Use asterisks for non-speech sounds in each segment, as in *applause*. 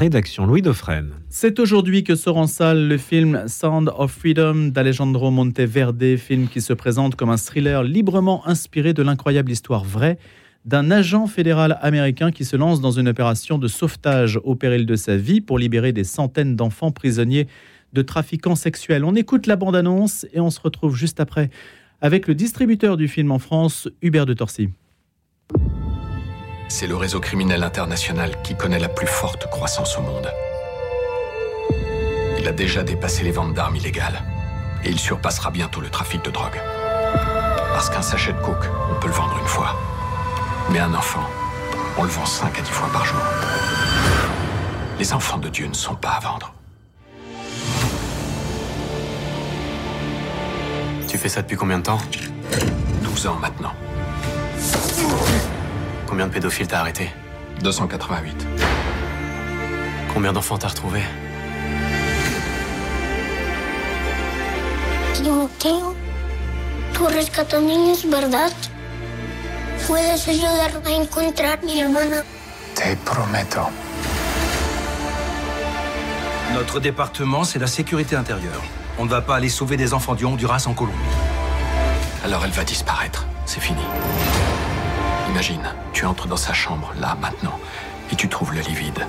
Rédaction Louis Dauphren. C'est aujourd'hui que sort en salle le film Sound of Freedom d'Alejandro Monteverde, film qui se présente comme un thriller librement inspiré de l'incroyable histoire vraie d'un agent fédéral américain qui se lance dans une opération de sauvetage au péril de sa vie pour libérer des centaines d'enfants prisonniers de trafiquants sexuels. On écoute la bande-annonce et on se retrouve juste après avec le distributeur du film en France, Hubert de Torcy. C'est le réseau criminel international qui connaît la plus forte croissance au monde. Il a déjà dépassé les ventes d'armes illégales. Et il surpassera bientôt le trafic de drogue. Parce qu'un sachet de coke, on peut le vendre une fois. Mais un enfant, on le vend 5 à 10 fois par jour. Les enfants de Dieu ne sont pas à vendre. Tu fais ça depuis combien de temps? 12 ans maintenant. Combien de pédophiles t'as arrêté 288. Combien d'enfants t'as retrouvé Timoteo, tú rescatas niños, ¿verdad? ¿Puedes ayudarme a encontrar mi hermana? Te prometo. Notre département, c'est la sécurité intérieure. On ne va pas aller sauver des enfants du Honduras en Colombie. Alors elle va disparaître. C'est fini. Imagine, tu entres dans sa chambre, là, maintenant, et tu trouves le lit vide.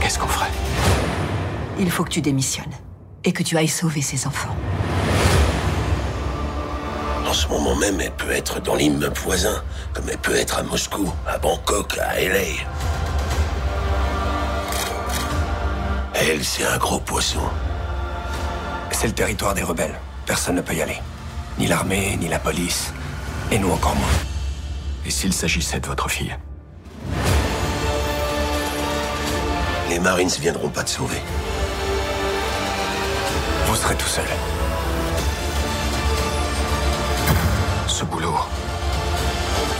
Qu'est-ce qu'on ferait? Il faut que tu démissionnes et que tu ailles sauver ces enfants. En ce moment même, elle peut être dans l'immeuble voisin, comme elle peut être à Moscou, à Bangkok, à LA. Elle, c'est un gros poisson. C'est le territoire des rebelles. Personne ne peut y aller. Ni l'armée, ni la police. Et nous encore moins. Et s'il s'agissait de votre fille Les Marines viendront pas te sauver. Vous serez tout seul. Ce boulot,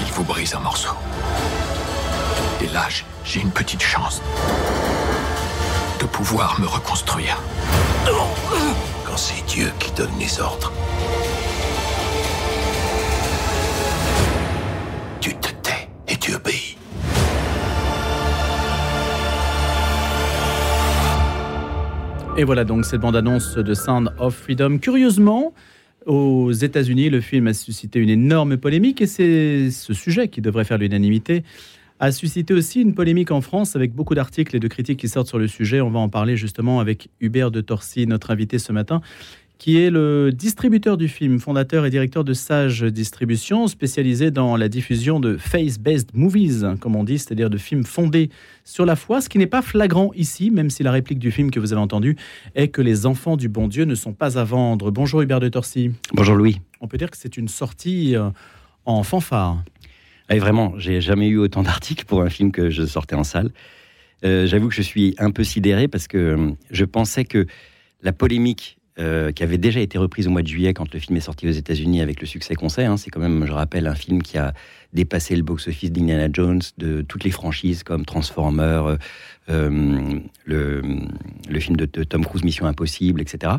il vous brise en morceaux. Et là, j'ai une petite chance de pouvoir me reconstruire. Quand c'est Dieu qui donne les ordres. Et voilà donc cette bande-annonce de Sound of Freedom. Curieusement, aux États-Unis, le film a suscité une énorme polémique et c'est ce sujet qui devrait faire l'unanimité a suscité aussi une polémique en France avec beaucoup d'articles et de critiques qui sortent sur le sujet. On va en parler justement avec Hubert de Torcy, notre invité ce matin, qui est le distributeur du film, fondateur et directeur de Sage Distribution, spécialisé dans la diffusion de face-based movies, comme on dit, c'est-à-dire de films fondés sur la foi, ce qui n'est pas flagrant ici, même si la réplique du film que vous avez entendu est que les enfants du bon Dieu ne sont pas à vendre. Bonjour Hubert de Torcy. Bonjour Louis. On peut dire que c'est une sortie euh, en fanfare. Et vraiment, j'ai jamais eu autant d'articles pour un film que je sortais en salle. Euh, J'avoue que je suis un peu sidéré parce que euh, je pensais que la polémique euh, qui avait déjà été reprise au mois de juillet quand le film est sorti aux États-Unis avec le succès qu'on sait, hein, c'est quand même, je rappelle, un film qui a dépassé le box-office d'Indiana Jones, de toutes les franchises comme Transformers, euh, euh, le, le film de, de Tom Cruise Mission Impossible, etc.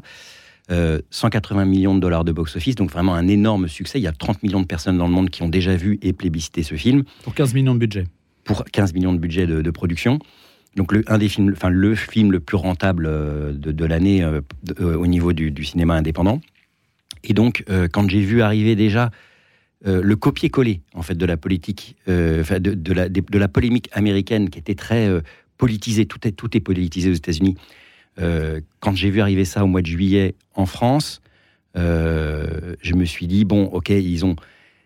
Euh, 180 millions de dollars de box-office, donc vraiment un énorme succès. Il y a 30 millions de personnes dans le monde qui ont déjà vu et plébiscité ce film. Pour 15 millions de budget. Pour 15 millions de budget de, de production. Donc le, un des films, enfin le film le plus rentable euh, de, l'année euh, euh, au niveau du, cinéma indépendant. Et donc quand j'ai vu arriver déjà le copier-coller en fait de la politique, de, de la, de, la polémique américaine qui était très politisée, tout est, tout est politisé aux États-Unis. Quand j'ai vu arriver ça au mois de juillet en France, je me suis dit bon, ok, ils ont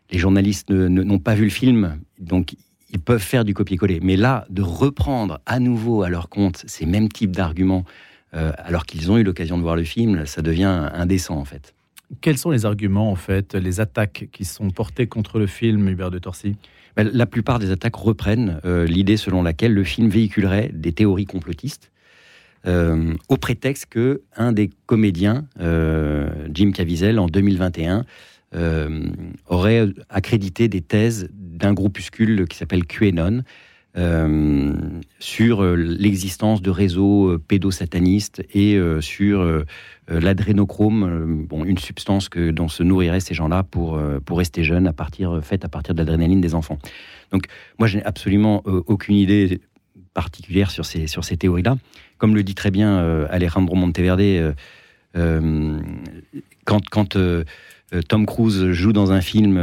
les journalistes n'ont pas vu le film, donc ils peuvent faire du copier-coller. Mais là, de reprendre à nouveau à leur compte ces mêmes types d'arguments, euh, alors qu'ils ont eu l'occasion de voir le film, ça devient indécent en fait. Quels sont les arguments, en fait, les attaques qui sont portées contre le film, Hubert de Torcy? Ben, La plupart des attaques reprennent euh, l'idée selon laquelle le film véhiculerait des théories complotistes, euh, au prétexte que un des comédiens, Jim Caviezel, en 2021, euh, aurait accrédité des thèses d'un groupuscule qui s'appelle QAnon euh, sur euh, l'existence de réseaux euh, pédosatanistes et sur l'adrénochrome, une substance que, dont se nourriraient ces gens-là pour, pour rester jeunes, à partir, faite à partir de l'adrénaline des enfants. Donc, moi, je n'ai absolument aucune idée particulière sur ces, sur ces théories-là. Comme le dit très bien Alejandro Monteverde, quand, quand Tom Cruise joue dans un film,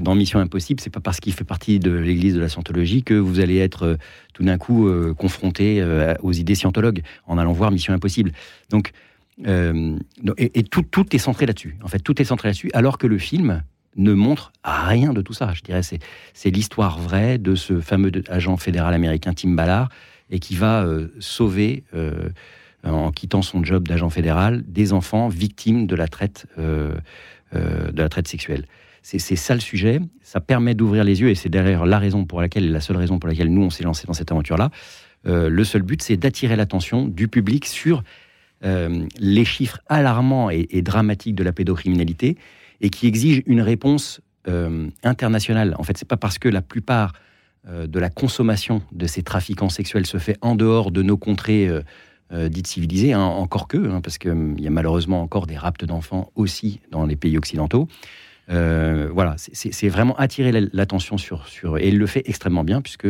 dans Mission Impossible, c'est pas parce qu'il fait partie de l'Église de la Scientologie que vous allez être tout d'un coup confronté aux idées scientologues en allant voir Mission Impossible. Donc, et, tout, tout est centré là-dessus. En fait, tout est centré là-dessus, alors que le film, ne montre rien de tout ça. Je dirais c'est l'histoire vraie de ce fameux agent fédéral américain Tim Ballard et qui va euh, sauver euh, en quittant son job d'agent fédéral des enfants victimes de la traite euh, de la traite sexuelle. C'est ça le sujet. Ça permet d'ouvrir les yeux et c'est d'ailleurs la raison pour laquelle, la seule raison pour laquelle nous on s'est lancé dans cette aventure-là. le seul but, c'est d'attirer l'attention du public sur les chiffres alarmants et, et dramatiques de la pédocriminalité et qui exige une réponse euh, internationale. En fait, c'est pas parce que la plupart euh, de la consommation de ces trafiquants sexuels se fait en dehors de nos contrées euh, dites civilisées, hein, encore que, hein, parce qu'il y a malheureusement encore des raptes d'enfants aussi dans les pays occidentaux. voilà, c'est vraiment attirer l'attention sur, sur... Et il le fait extrêmement bien, puisque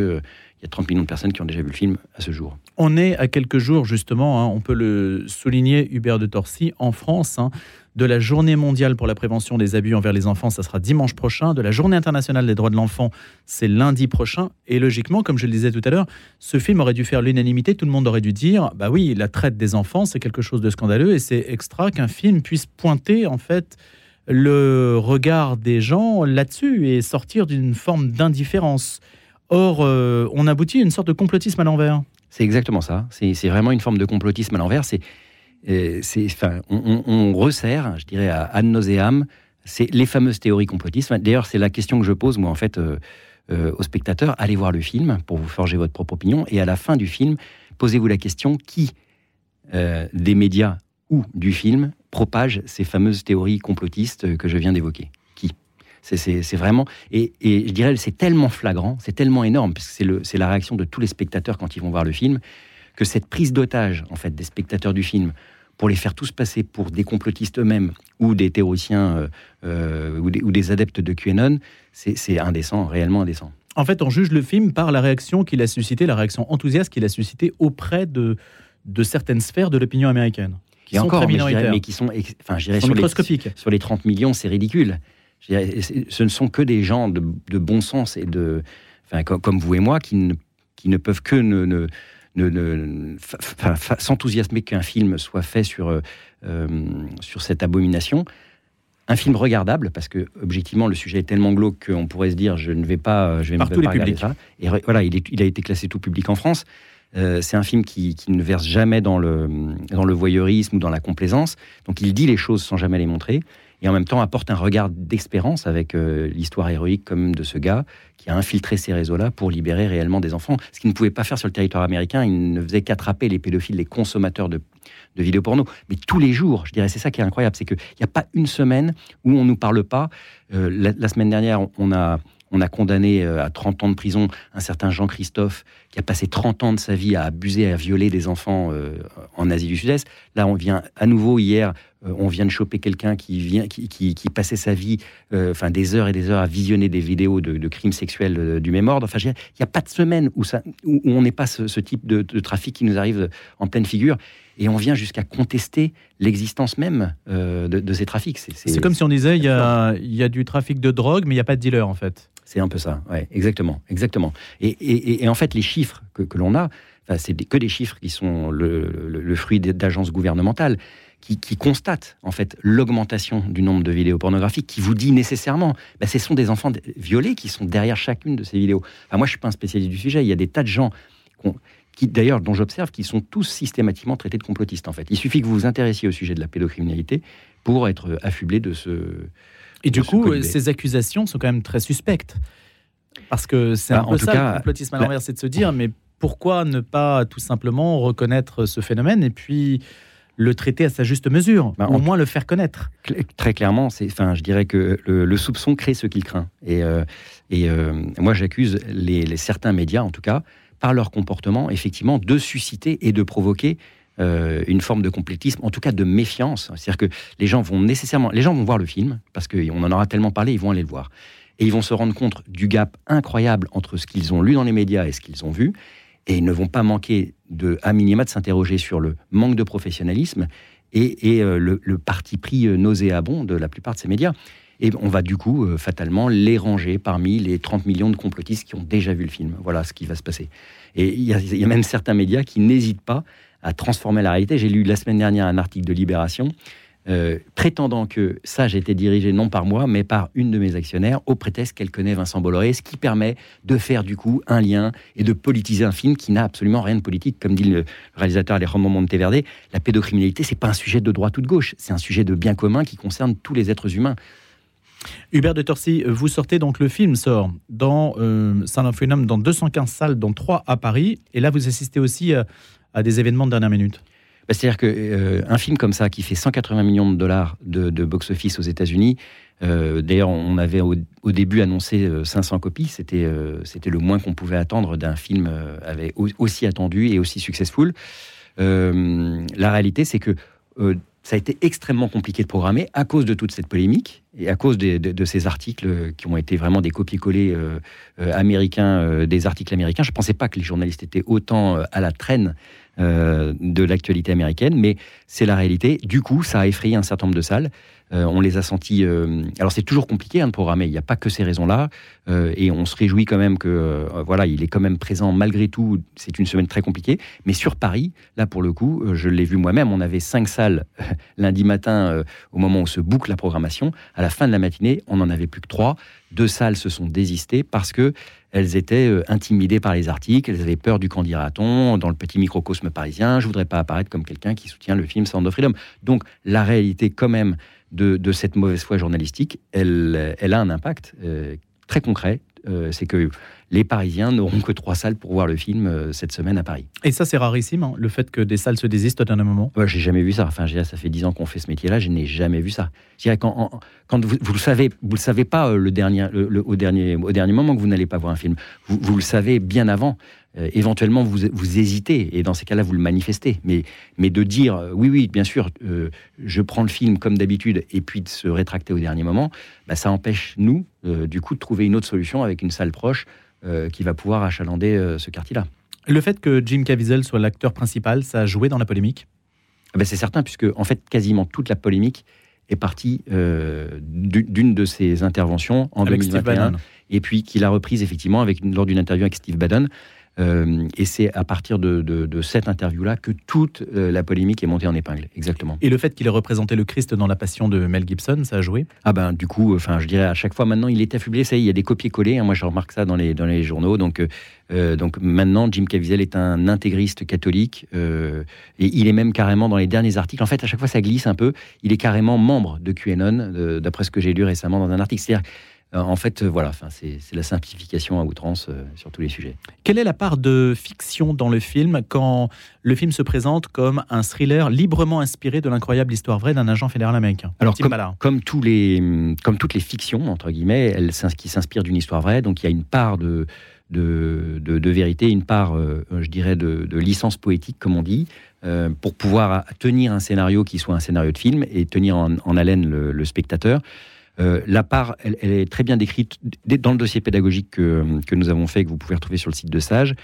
il y a 30 millions de personnes qui ont déjà vu le film à ce jour. On est à quelques jours, justement, hein, on peut le souligner, Hubert de Torcy, en France, de la journée mondiale pour la prévention des abus envers les enfants, ça sera dimanche prochain. De la journée internationale des droits de l'enfant, c'est lundi prochain. Et logiquement, comme je le disais tout à l'heure, ce film aurait dû faire l'unanimité. Tout le monde aurait dû dire, bah oui, la traite des enfants, c'est quelque chose de scandaleux et c'est extra qu'un film puisse pointer en fait le regard des gens là-dessus et sortir d'une forme d'indifférence. Or, euh, on aboutit à une sorte de complotisme à l'envers. C'est exactement ça. C'est vraiment une forme de complotisme à l'envers. C'est enfin, on, resserre, je dirais, à ad nauseam, c'est les fameuses théories complotistes. D'ailleurs, c'est la question que je pose, moi, en fait, euh, euh, aux spectateurs. Allez voir le film pour vous forger votre propre opinion. Et à la fin du film, posez-vous la question qui euh, des médias ou du film propage ces fameuses théories complotistes que je viens d'évoquer? C'est vraiment. Et, et, je dirais, c'est tellement flagrant, c'est tellement énorme, parce que c'est la réaction de tous les spectateurs quand ils vont voir le film, que cette prise d'otage, en fait, des spectateurs du film, pour les faire tous passer pour des complotistes eux-mêmes ou des théoriciens euh, euh, ou, des, adeptes de QAnon, c'est indécent, réellement indécent. En fait, on juge le film par la réaction qu'il a suscité, la réaction enthousiaste qu'il a suscité auprès de, de certaines sphères de l'opinion américaine. Qui, sont encore, très minoritaires. Mais, qui sont, enfin, sur, les, sur les 30 millions, c'est ridicule. Ce ne sont que des gens de, bon sens et de, enfin, comme, vous et moi qui ne, qui ne peuvent que ne s'enthousiasmer qu'un film soit fait sur, euh, euh, sur cette abomination. Un film regardable, parce que objectivement le sujet est tellement glauque qu'on pourrait se dire je ne vais pas, je vais Par tous les publics. Ça. Et voilà, il, il, a été classé tout public en France. Euh, c'est un film qui, qui, ne verse jamais dans le, dans le voyeurisme ou dans la complaisance. Donc il dit les choses sans jamais les montrer et en même temps apporte un regard d'espérance avec euh, l'histoire héroïque comme de ce gars qui a infiltré ces réseaux-là pour libérer réellement des enfants. Ce qu'il ne pouvait pas faire sur le territoire américain, il ne faisait qu'attraper les pédophiles, les consommateurs de, de vidéos porno. Mais tous les jours, je dirais, c'est ça qui est incroyable, c'est qu'il n'y a pas une semaine où on ne nous parle pas. Euh, la, semaine dernière, on a on a condamné euh, à 30 ans de prison un certain Jean-Christophe qui a passé 30 ans de sa vie à abuser, à violer des enfants en Asie du Sud-Est. Là, on vient à nouveau hier on vient de choper quelqu'un qui, vient, qui, passait sa vie, euh, enfin des heures et des heures à visionner des vidéos de, crimes sexuels euh, du même ordre. Enfin, il n'y a pas de semaine où, ça, où on n'est pas ce, type de, trafic qui nous arrive en pleine figure. Et on vient jusqu'à contester l'existence même de, ces trafics. C'est comme si on disait il y a, du trafic de drogue, mais il n'y a pas de dealer en fait. C'est un peu ça, ouais, exactement, exactement. Et, en fait, les chiffres que, l'on a, c'est que des chiffres qui sont le fruit d'agences gouvernementales qui, constate en fait l'augmentation du nombre de vidéos pornographiques, qui vous dit nécessairement, bah, ce sont des enfants violés qui sont derrière chacune de ces vidéos. moi, je suis pas un spécialiste du sujet. Il y a des tas de gens qui, d'ailleurs, dont j'observe, qui sont tous systématiquement traités de complotistes. En fait, il suffit que vous vous intéressiez au sujet de la pédocriminalité pour être affublé de ce. Et du coup, ces accusations sont quand même très suspectes. Parce que c'est bah, un peu ça, cas, le complotisme à l'envers, c'est de se dire, mais pourquoi ne pas tout simplement reconnaître ce phénomène? Et puis le traiter à sa juste mesure, bah, au moins le faire connaître. Très clairement, c'est, enfin, je dirais que le, soupçon crée ce qu'il craint. Et, euh, et euh, moi, j'accuse les, certains médias, en tout cas, par leur comportement, effectivement, de susciter et de provoquer euh, une forme de complétisme, en tout cas de méfiance. C'est-à-dire que les gens vont nécessairement, les gens vont voir le film parce qu'on en aura tellement parlé, ils vont aller le voir, et ils vont se rendre compte du gap incroyable entre ce qu'ils ont lu dans les médias et ce qu'ils ont vu. Et ils ne vont pas manquer, de, à minima, de s'interroger sur le manque de professionnalisme et, euh, le, parti pris euh, nauséabond de la plupart de ces médias. Et on va du coup, euh, fatalement, les ranger parmi les 30 millions de complotistes qui ont déjà vu le film. Voilà ce qui va se passer. Et il y, y, a même certains médias qui n'hésitent pas à transformer la réalité. J'ai lu la semaine dernière un article de Libération euh, prétendant que ça, été dirigé non par moi, mais par une de mes actionnaires, au prétexte qu'elle connaît Vincent Bolloré, ce qui permet de faire du coup un lien et de politiser un film qui n'a absolument rien de politique. Comme dit le réalisateur Alejandro Monteverde, la pédocriminalité, c'est pas un sujet de droite ou de gauche, c'est un sujet de bien commun qui concerne tous les êtres humains. Hubert de Torcy, vous sortez donc le film sort dans euh, Saint dans 215 salles, dont 3 à Paris, et là vous assistez aussi à, à des événements de dernière minute. Bah, c'est-à-dire qu'un euh, film comme ça, qui fait 180 millions de dollars de, box-office aux États-Unis, euh, d'ailleurs, on avait au, début annoncé 500 euh, copies, c'était c'était le moins qu'on pouvait attendre d'un film avec, aussi attendu et aussi successful. la réalité, c'est que ça a été extrêmement compliqué de programmer à cause de toute cette polémique et à cause de, ces articles qui ont été vraiment des copier-coller américains, des articles américains. Je ne pensais pas que les journalistes étaient autant à la traîne euh, de l'actualité américaine, mais c'est la réalité. Du coup, ça a effrayé un certain nombre de salles. Euh, on les a sentis. Euh, alors c'est toujours compliqué hein, de programmer. Il n'y a pas que ces raisons-là, et on se réjouit quand même que voilà, il est quand même présent malgré tout. C'est une semaine très compliquée, mais sur Paris, là pour le coup, je l'ai vu moi-même. On avait cinq salles lundi matin au moment où se boucle la programmation. À la fin de la matinée, on n'en avait plus que trois. Deux salles se sont désistées parce que elles étaient euh, intimidées par les articles, elles avaient peur du candidaton dans le petit microcosme parisien. Je voudrais pas apparaître comme quelqu'un qui soutient le film Sound of Freedom. Donc la réalité quand même de, cette mauvaise foi journalistique, elle, elle a un impact euh, très concret. Euh, c'est que les Parisiens n'auront que trois salles pour voir le film euh, cette semaine à Paris. Et ça, c'est rarissime, hein, le fait que des salles se désistent à un moment ouais, J'ai jamais vu ça. Enfin, ça fait dix ans qu'on fait ce métier-là, je n'ai jamais vu ça. Quand, quand vous, vous, le savez, vous le savez pas le dernier, au, dernier, au dernier moment que vous n'allez pas voir un film. Vous, vous le savez bien avant. Euh, éventuellement, vous, vous hésitez, et dans ces cas-là, vous le manifestez. Mais, mais de dire, oui, oui, bien sûr, je prends le film comme d'habitude, et puis de se rétracter au dernier moment, bah, ça empêche, nous, du coup, de trouver une autre solution avec une salle proche euh, qui va pouvoir achalander euh, ce quartier-là. Le fait que Jim Caviezel soit l'acteur principal, ça a joué dans la polémique? Ah ben C'est certain, puisque en fait, quasiment toute la polémique est partie euh, d'une de ses interventions en 2021, et puis qu'il a reprise effectivement avec, lors d'une interview avec Steve Bannon. Euh, et c'est à partir de, cette interview-là que toute euh, la polémique est montée en épingle, exactement. Et le fait qu'il ait représenté le Christ dans La Passion de Mel Gibson, ça a joué? Ah ben du coup, enfin je dirais à chaque fois maintenant il est affublé, ça y est, il y a des copier-coller. Hein, moi je remarque ça dans les dans les journaux. Donc euh, donc maintenant Jim Caviezel est un intégriste catholique et il est même carrément dans les derniers articles. En fait à chaque fois ça glisse un peu. Il est carrément membre de QAnon, d'après ce que j'ai lu récemment dans un article. C'est-à-dire en fait, euh, voilà, c'est la simplification à outrance euh, sur tous les sujets. Quelle est la part de fiction dans le film quand le film se présente comme un thriller librement inspiré de l'incroyable histoire vraie d'un agent fédéral américain? Alors, comme, tous les, comme toutes les fictions, entre guillemets, elles, qui s'inspirent d'une histoire vraie, donc il y a une part de, de, vérité, une part, je dirais, de, licence poétique, comme on dit, pour pouvoir tenir un scénario qui soit un scénario de film et tenir en, haleine le spectateur. Euh, la part, elle, est très bien décrite dans le dossier pédagogique que, nous avons fait, que vous pouvez retrouver sur le site de Sage.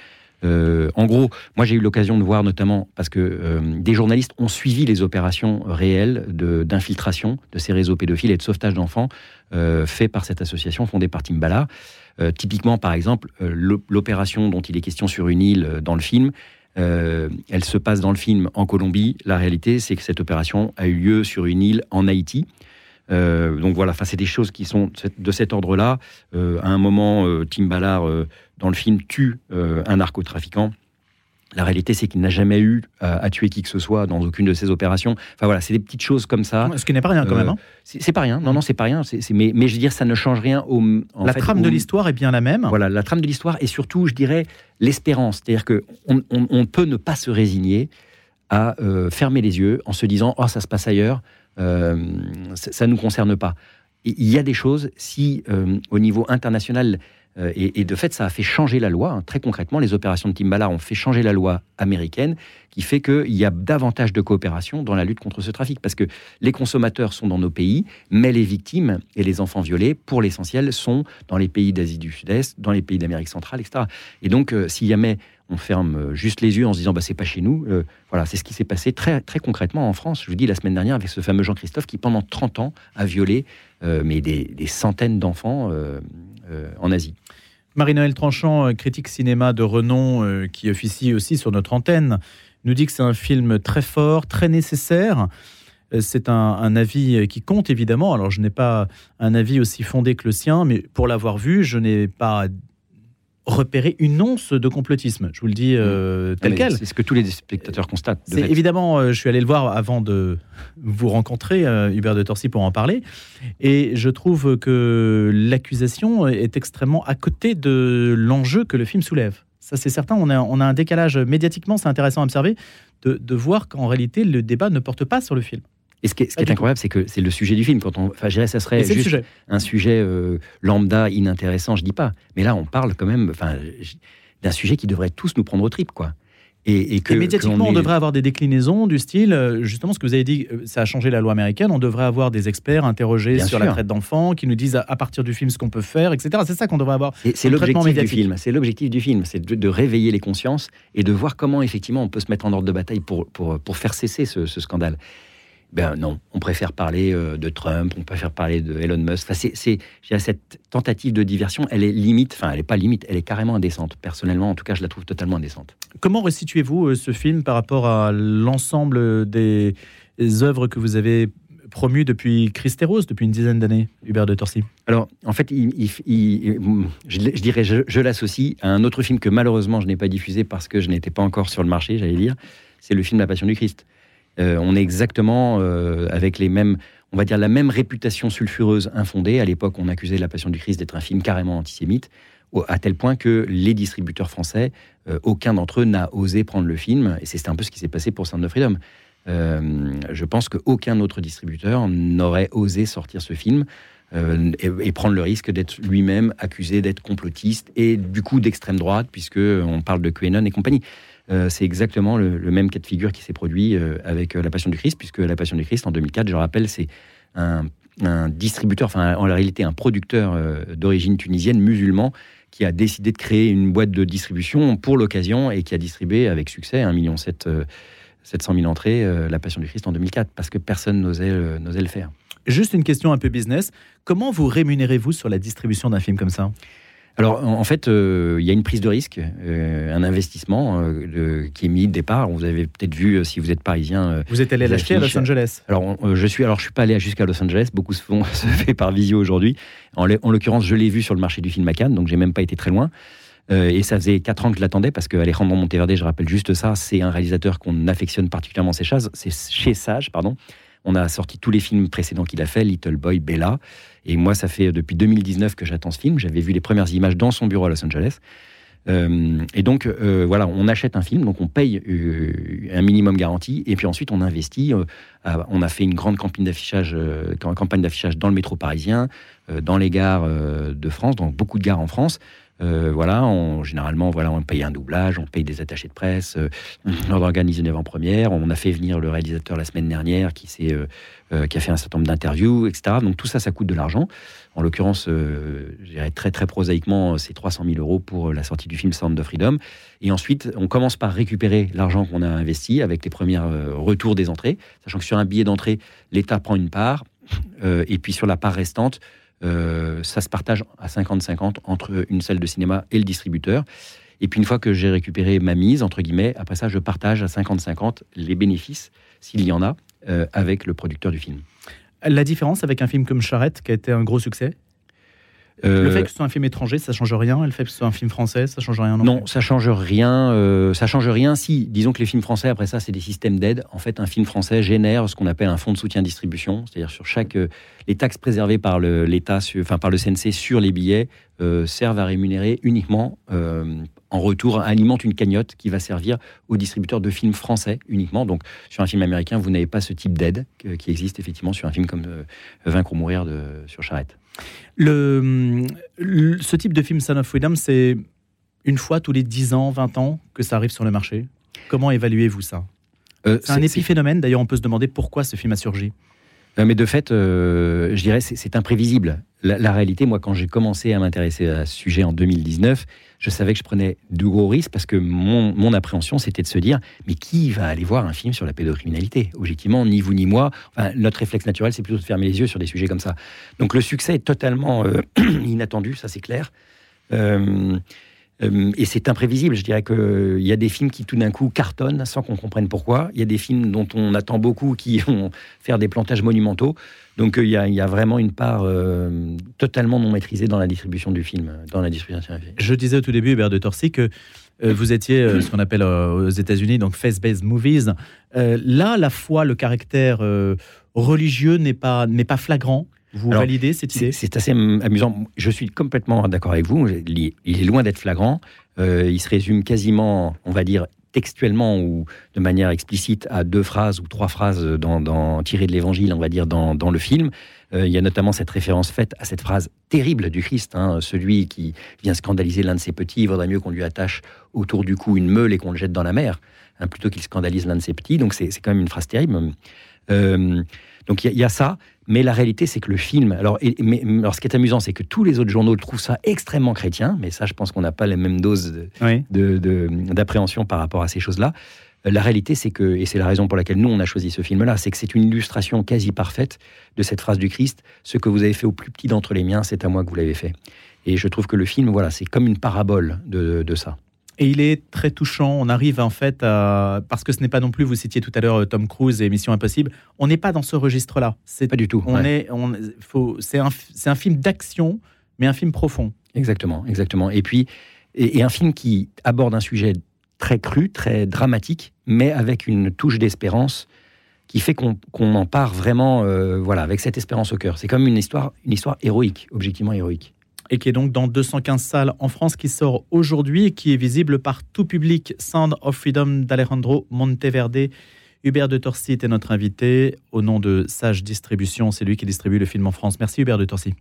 Euh, en gros, moi j'ai eu l'occasion de voir notamment parce que euh, des journalistes ont suivi les opérations réelles d'infiltration de, ces réseaux pédophiles et de sauvetage d'enfants faits par cette association fondée par Tim Ballard. typiquement, par exemple, l'opération dont il est question sur une île dans le film, elle se passe dans le film en Colombie. La réalité, c'est que cette opération a eu lieu sur une île en Haïti. Euh, donc voilà, c'est des choses qui sont de cet ordre-là. Euh, à un moment, euh, Tim Ballard, dans le film, tue un narcotrafiquant. La réalité, c'est qu'il n'a jamais eu à, tuer qui que ce soit dans aucune de ses opérations. Enfin voilà, c'est des petites choses comme ça. Ce qui n'est pas rien quand même. Hein. c'est pas rien. Non, non, c'est pas rien. mais, je veux dire, ça ne change rien au. la trame de l'histoire est bien la même. Voilà, la trame de l'histoire et surtout, je dirais, l'espérance. C'est-à-dire que on, peut ne pas se résigner à fermer les yeux en se disant, oh, ça se passe ailleurs. Euh, ça ne nous concerne pas. Il y a des choses, si euh, au niveau international, euh, et, de fait, ça a fait changer la loi. Hein, très concrètement, les opérations de Timbala ont fait changer la loi américaine, qui fait qu'il y a davantage de coopération dans la lutte contre ce trafic. Parce que les consommateurs sont dans nos pays, mais les victimes et les enfants violés, pour l'essentiel, sont dans les pays d'Asie du Sud-Est, dans les pays d'Amérique centrale, etc. Et donc, si jamais on ferme euh, juste les yeux en se disant bah c'est pas chez nous. Euh, voilà, c'est ce qui s'est passé très très concrètement en France. Je vous dis la semaine dernière avec ce fameux Jean-Christophe qui pendant 30 ans a violé euh, mais des, centaines d'enfants en Asie. Marie-Noël Tranchant, critique cinéma de renom, qui officie aussi sur notre antenne, nous dit que c'est un film très fort, très nécessaire. C'est un, un avis qui compte évidemment. Alors je n'ai pas un avis aussi fondé que le sien, mais pour l'avoir vu, je n'ai pas repéré une once de complotisme. Je vous le dis euh, tel Mais quel. C'est ce que tous les spectateurs constatent. C'est évidemment, euh, je suis allé le voir avant de vous rencontrer, euh, Hubert de Torcy, pour en parler. Et je trouve que l'accusation est extrêmement à côté de l'enjeu que le film soulève. Ça, c'est certain. On a, on a un décalage médiatiquement, c'est intéressant à observer, de, de voir qu'en réalité, le débat ne porte pas sur le film. Et ce qui est, ce qui incroyable, c'est que c'est le sujet du film. Quand on, enfin, je dirais, ça serait juste sujet. un sujet euh, lambda, inintéressant, je dis pas. Mais là, on parle quand même, enfin, d'un sujet qui devrait tous nous prendre aux tripes, quoi. Et, et que Et médiatiquement, que on est- devrait avoir des déclinaisons du style, euh, justement, ce que vous avez dit, euh, ça a changé la loi américaine. On devrait avoir des experts interrogés Bien sur la traite d'enfants, qui nous disent à, à partir du film ce qu'on peut faire, etc. C'est ça qu'on devrait avoir. C'est l'objectif du film. C'est l'objectif du film, c'est de, de réveiller les consciences et de voir comment effectivement on peut se mettre en ordre de bataille pour, pour, pour faire cesser ce, ce scandale. Ben non, on préfère parler euh, de Trump, on préfère parler de Elon Musk. Enfin, c'est, cette tentative de diversion, elle est limite, enfin elle n'est pas limite, elle est carrément indécente. Personnellement, en tout cas, je la trouve totalement indécente. Comment restituez-vous euh, ce film par rapport à l'ensemble des œuvres que vous avez promues depuis Christéros, depuis une dizaine d'années, Hubert de Torcy? Alors, en fait, il, il- il- je, je dirais, je, je l'associe à un autre film que malheureusement je n'ai pas diffusé parce que je n'étais pas encore sur le marché, j'allais dire. C'est le film La Passion du Christ. Euh, on est exactement euh, avec les mêmes, on va dire la même réputation sulfureuse infondée. À l'époque, on accusait La Passion du Christ d'être un film carrément antisémite, à tel point que les distributeurs français, euh, aucun d'entre eux n'a osé prendre le film. Et c'est un peu ce qui s'est passé pour Sound of Freedom. Je pense qu'aucun autre distributeur n'aurait osé sortir ce film et, et prendre le risque d'être lui-même accusé d'être complotiste et du coup d'extrême droite, puisque on parle de QAnon et compagnie. Euh, c'est exactement le, le même cas de figure qui s'est produit euh, avec euh, La Passion du Christ, puisque La Passion du Christ, en 2004, je rappelle, c'est un, distributeur, enfin en réalité un producteur d'origine tunisienne, musulman, qui a décidé de créer une boîte de distribution pour l'occasion et qui a distribué avec succès 1,7 million 700 000 entrées, La Passion du Christ en 2004, parce que personne n'osait le faire. Juste une question un peu business. Comment vous rémunérez-vous sur la distribution d'un film comme ça? Alors, en fait, euh, il y a une prise de risque, euh, un investissement euh, de- qui est mis de départ. Vous avez peut-être vu, si vous êtes parisien, Vous êtes allé l'acheter à Los. Angeles. alors on- je suis, alors je suis pas allé jusqu'à Los Angeles. Beaucoup se font *laughs* se fait par visio aujourd'hui. En, l'occurrence, je l'ai vu sur le marché du film à Cannes, donc j'ai même pas été très loin. Et ça faisait quatre ans que je l'attendais parce que Alejandro Monteverde, je rappelle juste ça, c'est un réalisateur qu'on affectionne particulièrement chez Sage. C'est chez Sage, pardon. On a sorti tous les films précédents qu'il a fait, Little Boy, Bella. Et moi, ça fait depuis 2019 que j'attends ce film. J'avais vu les premières images dans son bureau à Los Angeles. Euh, et donc, euh, voilà, on achète un film, donc on paye euh, un minimum garanti, et puis ensuite on investit. on a fait une grande campagne d'affichage, cam- campagne d'affichage dans le métro parisien, dans les gares de France, dans beaucoup de gares en France. Euh, voilà, on, généralement, voilà, on paye un doublage, on paye des attachés de presse, euh, on organise une avant-première, on a fait venir le réalisateur la semaine dernière qui, euh, qui a fait un certain nombre d'interviews, etc. Donc tout ça, ça coûte de l'argent. En l'occurrence, très très prosaïquement, c'est 300 000 euros pour la sortie du film Sound of Freedom. Et ensuite, on commence par récupérer l'argent qu'on a investi avec les premiers retours des entrées, sachant que sur un billet d'entrée, l'État prend une part, et puis sur la part restante, euh, ça se partage à 50-50 entre une salle de cinéma et le distributeur. Et puis une fois que j'ai récupéré ma mise, entre guillemets, après ça, je partage à 50-50 les bénéfices, s'il y en a, euh, avec le producteur du film. La différence avec un film comme Charrette, qui a été un gros succès? Euh, Le fait que ce soit un film étranger, ça change rien. Et le fait que ce soit un film français, ça change rien non, Non, ça change rien. euh, ça change rien si, disons que les films français, après ça, c'est des systèmes d'aide. En fait, un film français génère ce qu'on appelle un fonds de soutien distribution, c'est-à-dire sur chaque euh, les taxes préservées par le- l'État, enfin par le CNC sur les billets, euh, servent à rémunérer uniquement. euh, en retour, alimente une cagnotte qui va servir aux distributeurs de films français uniquement. Donc, sur un film américain, vous n'avez pas ce type d'aide qui existe effectivement sur un film comme euh, Vaincre ou mourir de, sur Charrette. Le, le- ce type de film Son of Freedom, c'est une fois tous les 10 ans, 20 ans que ça arrive sur le marché. Comment évaluez-vous ça? Euh, C'est un épiphénomène. D'ailleurs, on peut se demander pourquoi ce film a surgi. Euh, mais de fait, euh, je dirais, c'est c'est imprévisible. La, la réalité, moi, quand j'ai commencé à m'intéresser à ce sujet en 2019, je savais que je prenais de gros risques parce que mon, appréhension, c'était de se dire, mais qui va aller voir un film sur la pédocriminalité? Objectivement, ni vous ni moi. Enfin, notre réflexe naturel, c'est plutôt de fermer les yeux sur des sujets comme ça. Donc le succès est totalement euh, *clears throat* inattendu, ça c'est clair. Euh, et c'est imprévisible. Je dirais qu'il y a des films qui tout d'un coup cartonnent sans qu'on comprenne pourquoi. Il y a des films dont on attend beaucoup qui *laughs* vont faire des plantages monumentaux. Donc euh, il y, a, vraiment une part euh, totalement non maîtrisée dans la distribution du film, dans la distribution. Je disais au tout début, Hubert de Torcy, que euh, vous étiez euh, ce qu'on appelle euh, aux États-Unis donc face-based movies. Euh, là, la foi, le caractère euh, religieux n'est pas n'est pas flagrant. Vous Alors, validez cette idée? C'est assez amusant. Je suis complètement d'accord avec vous. Il est loin d'être flagrant. Euh, il se résume quasiment, on va dire, textuellement ou de manière explicite à deux phrases ou trois phrases dans, dans, tirées de l'évangile, on va dire, dans, dans le film. Euh, il y a notamment cette référence faite à cette phrase terrible du Christ, hein, celui qui vient scandaliser l'un de ses petits, il vaudrait mieux qu'on lui attache autour du cou une meule et qu'on le jette dans la mer, hein, plutôt qu'il scandalise l'un de ses petits. Donc c'est c'est quand même une phrase terrible. Euh, donc il y, a- il y a ça, mais la réalité c'est que le film, alors, et- mais, alors ce qui est amusant c'est que tous les autres journaux trouvent ça extrêmement chrétien, mais ça je pense qu'on n'a pas de- Oui. de- de- d'appréhension par rapport à ces choses-là. Euh, La réalité, c'est que, et c'est la raison pour laquelle nous, on a choisi ce film-là, c'est que c'est une illustration quasi parfaite de cette phrase du Christ Ce que vous avez fait au plus petit d'entre les miens, c'est à moi que vous l'avez fait. Et je trouve que le film, voilà, c'est comme une parabole de, de ça. Et il est très touchant. On arrive en fait à. Parce que ce n'est pas non plus, vous citiez tout à l'heure euh, Tom Cruise et Mission Impossible, on n'est pas dans ce registre-là. C'est Pas du tout. On ouais. est, on, faut, c'est un, c'est un film d'action, mais un film profond. Exactement, exactement. Et puis, et, et un film qui aborde un sujet très cru, très dramatique, mais avec une touche d'espérance qui fait qu'on qu'on en part vraiment, euh, voilà, avec cette espérance au cœur. C'est comme une histoire, une histoire héroïque, objectivement héroïque. Et qui est donc dans 215 salles en France, qui sort aujourd'hui et qui est visible par tout public. Sound of Freedom d'Alejandro Monteverde. Hubert de Torcy était notre invité. Au nom de Sage Distribution, c'est lui qui distribue le film en France. Merci Hubert de Torcy.